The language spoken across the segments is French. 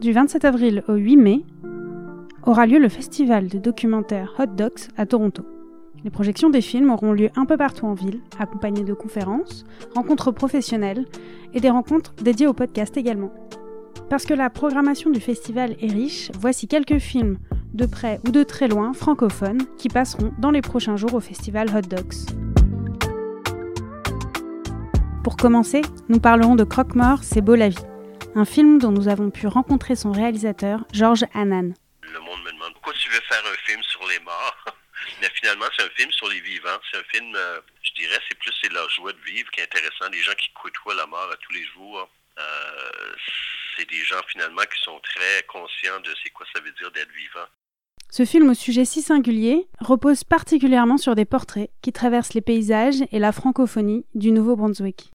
Du 27 avril au 8 mai aura lieu le festival de documentaires Hot Docs à Toronto. Les projections des films auront lieu un peu partout en ville, accompagnées de conférences, rencontres professionnelles et des rencontres dédiées au podcast également. Parce que la programmation du festival est riche, voici quelques films de près ou de très loin francophones qui passeront dans les prochains jours au festival Hot Docs. Pour commencer, nous parlerons de Croque-Mort, C'est beau la vie, un film dont nous avons pu rencontrer son réalisateur, Georges Hanan. Le monde me demande pourquoi tu veux faire un film sur les morts? Mais finalement, c'est un film sur les vivants. C'est un film, euh, je dirais, c'est plus c'est leur joie de vivre qui est intéressant. Les gens qui côtoient la mort à tous les jours. Euh, c'est des gens finalement qui sont très conscients de c'est quoi ça veut dire d'être vivant. Ce film au sujet si singulier repose particulièrement sur des portraits qui traversent les paysages et la francophonie du Nouveau-Brunswick.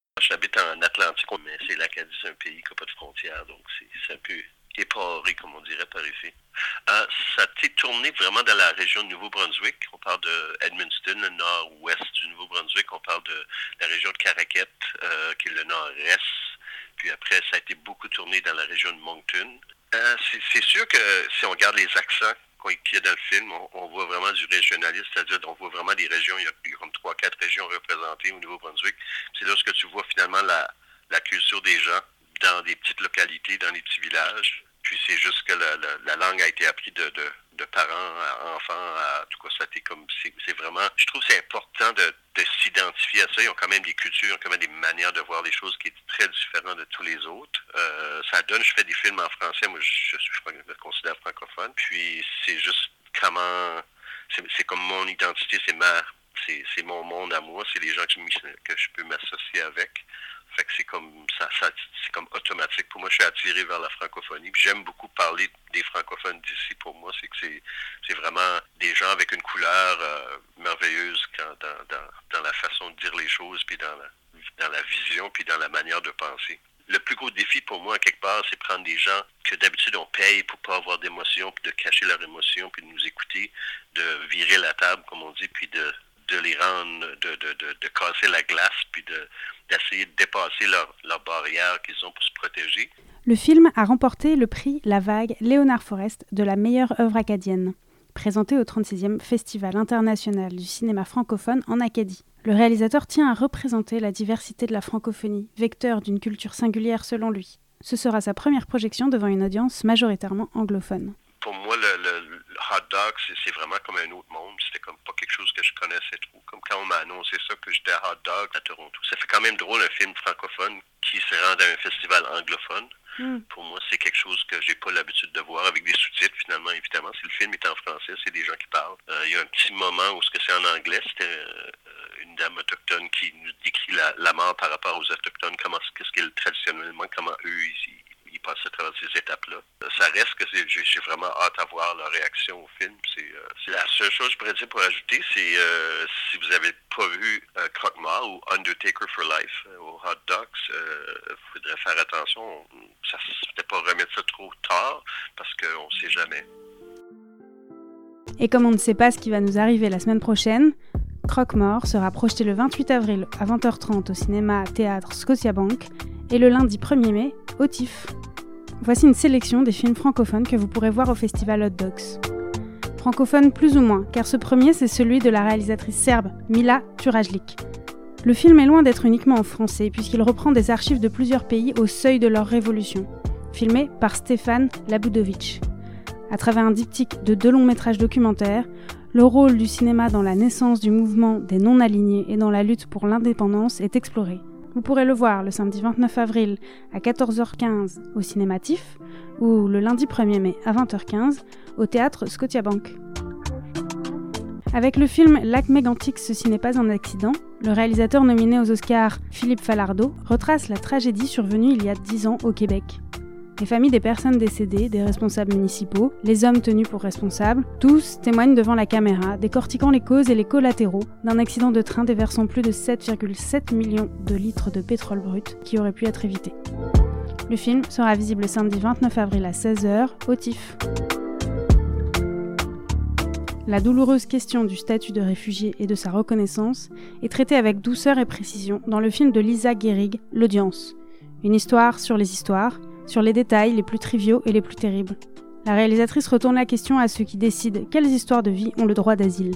J'habite en Atlantique, mais c'est l'Acadie, c'est un pays qui n'a pas de frontières, donc c'est un peu éparé, comme on dirait par ici. Euh, ça a été tourné vraiment dans la région de Nouveau-Brunswick. On parle de Edmundston, le nord-ouest du Nouveau-Brunswick. On parle de la région de Caraquette, euh, qui est le nord-est. Puis après, ça a été beaucoup tourné dans la région de Moncton. Euh, c'est sûr que si on regarde les accents qu'il y a dans le film, on, voit vraiment du régionalisme, c'est-à-dire on voit vraiment des régions, il y a comme trois, quatre régions représentées au Nouveau-Brunswick. C'est là que tu vois finalement la, la culture des gens dans des petites localités, dans des petits villages. Puis c'est juste que la, la, langue a été apprise de, de, parents à enfants. À, en tout cas, ça comme c'est vraiment. Je trouve c'est important de, de s'identifier à ça. Ils ont quand même des cultures, ils ont quand même des manières de voir les choses qui est très différentes de tous les autres. Euh, ça donne. Je fais des films en français. Moi, je, je, je me considère francophone. Puis c'est juste comment. C'est comme mon identité, c'est ma c'est mon monde à moi, c'est les gens que je, que je peux m'associer avec. Fait que c'est comme ça, ça c'est comme automatique. Pour moi, je suis attiré vers la francophonie. j'aime beaucoup parler des francophones d'ici. Pour moi, c'est que c'est, c'est vraiment des gens avec une couleur euh, merveilleuse quand, dans, dans, dans, la façon de dire les choses, puis dans la, dans la vision, puis dans la manière de penser. Le plus gros défi pour moi, quelque part, c'est prendre des gens que d'habitude on paye pour pas avoir d'émotion, puis de cacher leur émotion, puis de nous écouter, de virer la table, comme on dit, puis de de les rendre, de, de, de, de casser la glace, puis d'essayer de, dépasser leur, leur barrière qu'ils ont pour se protéger. Le film a remporté le prix La Vague Léonard Forest de la meilleure œuvre acadienne, présenté au 36e Festival international du cinéma francophone en Acadie. Le réalisateur tient à représenter la diversité de la francophonie, vecteur d'une culture singulière selon lui. Ce sera sa première projection devant une audience majoritairement anglophone. Pour moi, le, le, hot dog, c'est vraiment comme un autre monde. C'était comme pas quelque chose que je connaissais trop. Comme quand on m'a annoncé ça, que j'étais à hot dog à Toronto. Ça fait quand même drôle un film francophone qui se rend à un festival anglophone. Mm. Pour moi, c'est quelque chose que j'ai pas l'habitude de voir avec des sous-titres, finalement, évidemment. Si le film est en français, c'est des gens qui parlent. Euh, il y a un petit moment où ce que c'est en anglais, c'était euh, une dame autochtone qui nous décrit la, la, mort par rapport aux autochtones, comment qu'est-ce qu'elle traditionnellement, comment eux ici ils passent à travers ces étapes-là. Ça reste que j'ai vraiment hâte à voir leur réaction au film. C'est euh, la seule chose que je pourrais dire pour ajouter, c'est euh, si vous n'avez pas vu euh, Croque-Mort ou Undertaker for Life euh, au Hot Dogs, il euh, faudrait faire attention. Ça ne pas remettre ça trop tard parce qu'on ne sait jamais. Et comme on ne sait pas ce qui va nous arriver la semaine prochaine, Croque-Mort sera projeté le 28 avril à 20h30 au cinéma Théâtre Scotiabank et le lundi 1er mai au TIFF. Voici une sélection des films francophones que vous pourrez voir au festival Hot Dogs. Francophone plus ou moins, car ce premier c'est celui de la réalisatrice serbe Mila Turajlik. Le film est loin d'être uniquement en français puisqu'il reprend des archives de plusieurs pays au seuil de leur révolution, filmé par Stéphane Labudovic. À travers un diptyque de deux longs métrages documentaires, le rôle du cinéma dans la naissance du mouvement des non-alignés et dans la lutte pour l'indépendance est exploré. Vous pourrez le voir le samedi 29 avril à 14h15 au Cinématif ou le lundi 1er mai à 20h15 au théâtre Scotiabank. Avec le film Lac mégantic, ceci n'est pas un accident, le réalisateur nominé aux Oscars, Philippe Falardeau, retrace la tragédie survenue il y a 10 ans au Québec. Les familles des personnes décédées, des responsables municipaux, les hommes tenus pour responsables, tous témoignent devant la caméra, décortiquant les causes et les collatéraux d'un accident de train déversant plus de 7,7 millions de litres de pétrole brut qui aurait pu être évité. Le film sera visible samedi 29 avril à 16h au TIFF. La douloureuse question du statut de réfugié et de sa reconnaissance est traitée avec douceur et précision dans le film de Lisa Gehrig, L'Audience. Une histoire sur les histoires, sur les détails les plus triviaux et les plus terribles. La réalisatrice retourne la question à ceux qui décident quelles histoires de vie ont le droit d'asile.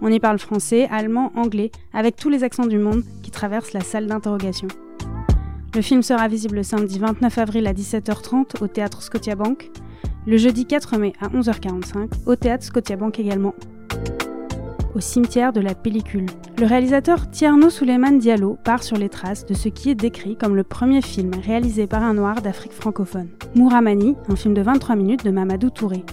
On y parle français, allemand, anglais, avec tous les accents du monde qui traversent la salle d'interrogation. Le film sera visible le samedi 29 avril à 17h30 au théâtre Scotiabank, le jeudi 4 mai à 11h45 au théâtre Scotiabank également au cimetière de la pellicule. Le réalisateur Tierno Souleymane Diallo part sur les traces de ce qui est décrit comme le premier film réalisé par un noir d'Afrique francophone. Mouramani, un film de 23 minutes de Mamadou Touré.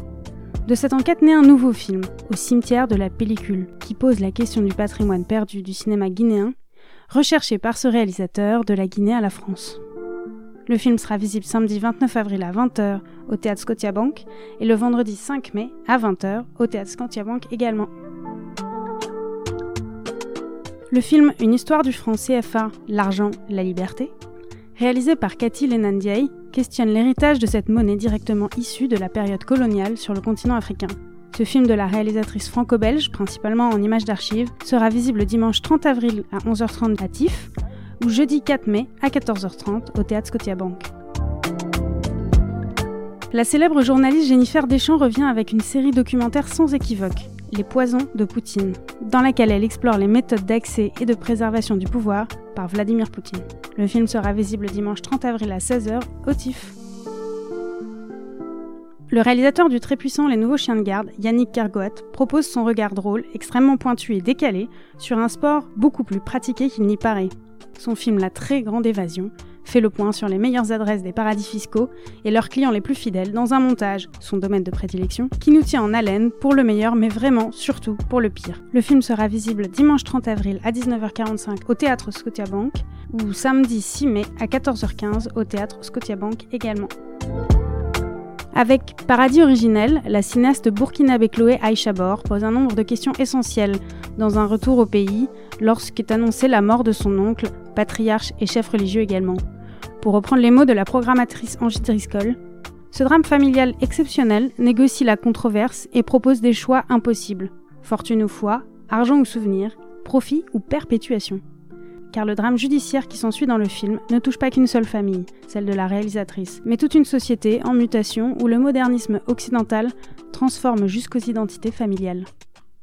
De cette enquête naît un nouveau film, Au cimetière de la pellicule, qui pose la question du patrimoine perdu du cinéma guinéen, recherché par ce réalisateur de la Guinée à la France. Le film sera visible samedi 29 avril à 20h au théâtre Scotiabank et le vendredi 5 mai à 20h au théâtre Scotiabank également. Le film Une histoire du franc CFA, l'argent, la liberté, réalisé par Cathy Lenandiaï, questionne l'héritage de cette monnaie directement issue de la période coloniale sur le continent africain. Ce film de la réalisatrice franco-belge, principalement en images d'archives, sera visible dimanche 30 avril à 11h30 à TIFF ou jeudi 4 mai à 14h30 au théâtre Scotiabank. La célèbre journaliste Jennifer Deschamps revient avec une série documentaire sans équivoque, les poisons de Poutine, dans laquelle elle explore les méthodes d'accès et de préservation du pouvoir par Vladimir Poutine. Le film sera visible dimanche 30 avril à 16h au TIFF. Le réalisateur du très puissant Les Nouveaux Chiens de Garde, Yannick Kergoat, propose son regard drôle, extrêmement pointu et décalé, sur un sport beaucoup plus pratiqué qu'il n'y paraît. Son film La très grande évasion fait le point sur les meilleures adresses des paradis fiscaux et leurs clients les plus fidèles dans un montage, son domaine de prédilection, qui nous tient en haleine pour le meilleur mais vraiment surtout pour le pire. Le film sera visible dimanche 30 avril à 19h45 au théâtre Scotiabank ou samedi 6 mai à 14h15 au théâtre Scotiabank également. Avec Paradis originel, la cinéaste burkinabé Chloé Aïcha Bor pose un nombre de questions essentielles dans un retour au pays lorsqu'est annoncée la mort de son oncle, patriarche et chef religieux également. Pour reprendre les mots de la programmatrice Angie Driscoll, ce drame familial exceptionnel négocie la controverse et propose des choix impossibles. Fortune ou foi, argent ou souvenir, profit ou perpétuation. Car le drame judiciaire qui s'ensuit dans le film ne touche pas qu'une seule famille, celle de la réalisatrice, mais toute une société en mutation où le modernisme occidental transforme jusqu'aux identités familiales.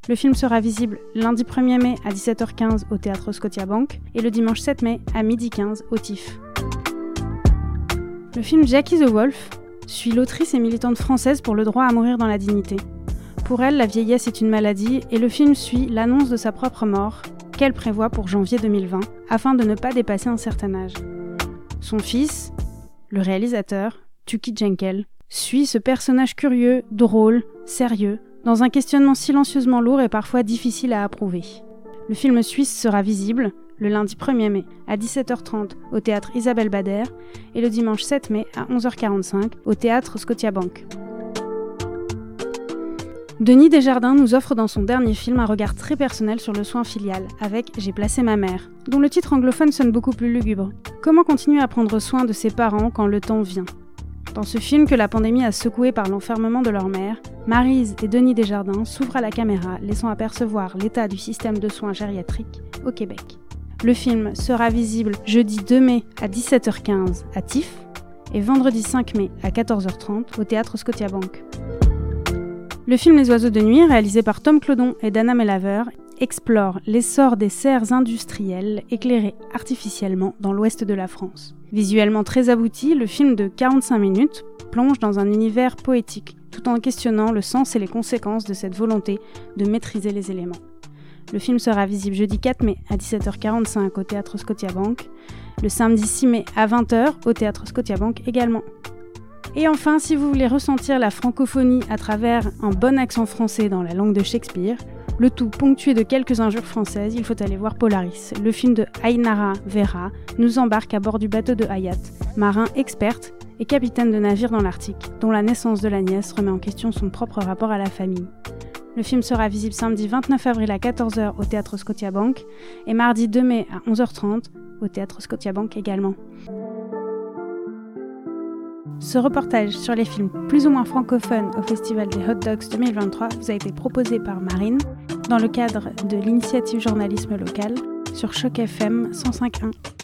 Le film sera visible lundi 1er mai à 17h15 au théâtre Scotiabank et le dimanche 7 mai à 12h15 au TIFF. Le film Jackie the Wolf suit l'autrice et militante française pour le droit à mourir dans la dignité. Pour elle, la vieillesse est une maladie et le film suit l'annonce de sa propre mort, qu'elle prévoit pour janvier 2020, afin de ne pas dépasser un certain âge. Son fils, le réalisateur, Tuki Jenkel, suit ce personnage curieux, drôle, sérieux, dans un questionnement silencieusement lourd et parfois difficile à approuver. Le film suisse sera visible, le lundi 1er mai à 17h30 au théâtre Isabelle Bader et le dimanche 7 mai à 11h45 au théâtre Scotiabank. Denis Desjardins nous offre dans son dernier film un regard très personnel sur le soin filial, avec J'ai placé ma mère, dont le titre anglophone sonne beaucoup plus lugubre. Comment continuer à prendre soin de ses parents quand le temps vient? Dans ce film que la pandémie a secoué par l'enfermement de leur mère, Marise et Denis Desjardins s'ouvrent à la caméra, laissant apercevoir l'état du système de soins gériatriques au Québec. Le film sera visible jeudi 2 mai à 17h15 à TIFF et vendredi 5 mai à 14h30 au théâtre Scotiabank. Le film Les oiseaux de nuit, réalisé par Tom Clodon et Dana Melaver, explore l'essor des serres industrielles éclairées artificiellement dans l'ouest de la France. Visuellement très abouti, le film de 45 minutes plonge dans un univers poétique, tout en questionnant le sens et les conséquences de cette volonté de maîtriser les éléments. Le film sera visible jeudi 4 mai à 17h45 au théâtre Scotiabank, le samedi 6 mai à 20h au théâtre Scotiabank également. Et enfin, si vous voulez ressentir la francophonie à travers un bon accent français dans la langue de Shakespeare, le tout ponctué de quelques injures françaises, il faut aller voir Polaris. Le film de Ainara Vera nous embarque à bord du bateau de Hayat, marin experte et capitaine de navire dans l'Arctique, dont la naissance de la nièce remet en question son propre rapport à la famille. Le film sera visible samedi 29 avril à 14h au théâtre Scotiabank et mardi 2 mai à 11h30 au théâtre Scotiabank également. Ce reportage sur les films plus ou moins francophones au Festival des Hot Dogs 2023 vous a été proposé par Marine dans le cadre de l'initiative journalisme local sur Choc FM 105.1.